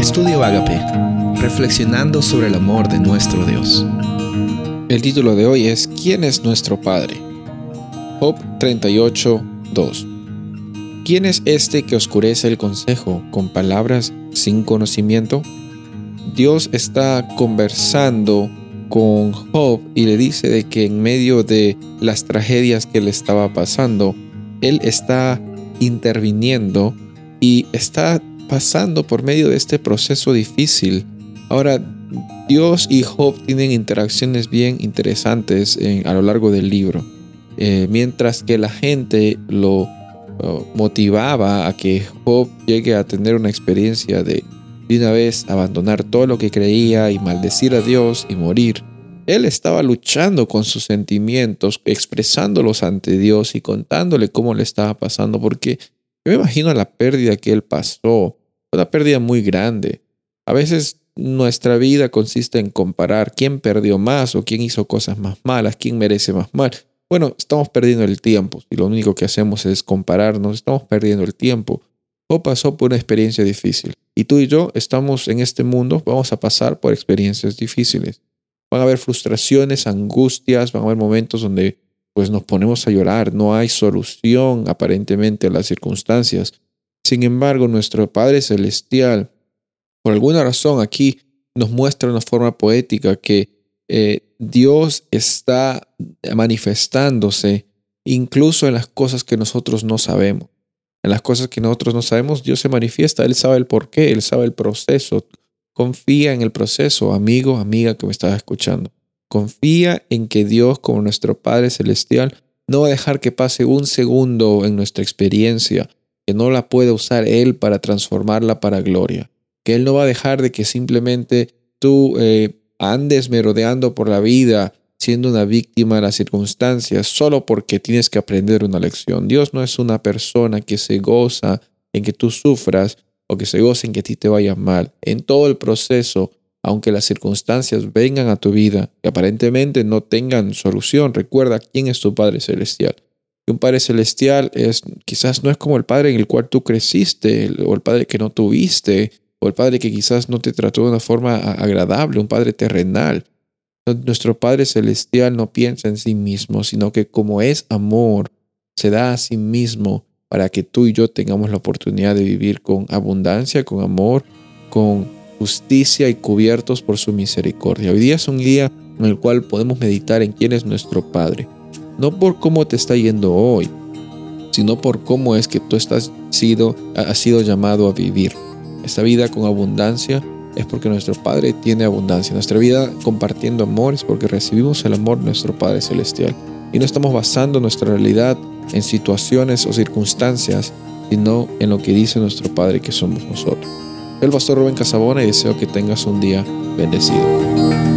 Estudio Agape, reflexionando sobre el amor de nuestro Dios. El título de hoy es ¿Quién es nuestro Padre? Job 38, 2. ¿Quién es este que oscurece el consejo con palabras sin conocimiento? Dios está conversando con Job y le dice de que en medio de las tragedias que le estaba pasando, él está interviniendo y está pasando por medio de este proceso difícil. Ahora, Dios y Job tienen interacciones bien interesantes a lo largo del libro. Eh, mientras que la gente lo motivaba a que Job llegue a tener una experiencia de de una vez abandonar todo lo que creía y maldecir a Dios y morir. Él estaba luchando con sus sentimientos, expresándolos ante Dios y contándole cómo le estaba pasando, porque yo me imagino la pérdida que él pasó, una pérdida muy grande. A veces nuestra vida consiste en comparar quién perdió más o quién hizo cosas más malas, quién merece más mal. Bueno, estamos perdiendo el tiempo y lo único que hacemos es compararnos, estamos perdiendo el tiempo. O pasó por una experiencia difícil y tú y yo estamos en este mundo, vamos a pasar por experiencias difíciles. Van a haber frustraciones, angustias, van a haber momentos donde pues nos ponemos a llorar, no hay solución aparentemente a las circunstancias. Sin embargo, nuestro Padre Celestial, por alguna razón aquí nos muestra una forma poética que eh, Dios está manifestándose incluso en las cosas que nosotros no sabemos. En las cosas que nosotros no sabemos, Dios se manifiesta, Él sabe el porqué, Él sabe el proceso. Confía en el proceso, amigo, amiga que me estás escuchando. Confía en que Dios, como nuestro Padre Celestial, no va a dejar que pase un segundo en nuestra experiencia, que no la pueda usar Él para transformarla para gloria. Que Él no va a dejar de que simplemente tú eh, andes merodeando por la vida siendo una víctima de las circunstancias solo porque tienes que aprender una lección. Dios no es una persona que se goza en que tú sufras o que se goza en que a ti te vaya mal. En todo el proceso, aunque las circunstancias vengan a tu vida y aparentemente no tengan solución, recuerda quién es tu Padre Celestial. Un Padre Celestial es quizás no es como el Padre en el cual tú creciste o el Padre que no tuviste o el Padre que quizás no te trató de una forma agradable, un Padre terrenal. Nuestro Padre Celestial no piensa en sí mismo, sino que como es amor, se da a sí mismo para que tú y yo tengamos la oportunidad de vivir con abundancia, con amor, con justicia y cubiertos por su misericordia. Hoy día es un día en el cual podemos meditar en quién es nuestro Padre. No por cómo te está yendo hoy, sino por cómo es que tú estás sido, has sido llamado a vivir. Esta vida con abundancia es porque nuestro Padre tiene abundancia. Nuestra vida compartiendo amor es porque recibimos el amor de nuestro Padre Celestial. Y no estamos basando nuestra realidad en situaciones o circunstancias, sino en lo que dice nuestro Padre que somos nosotros. El pastor Rubén Casabona y deseo que tengas un día bendecido.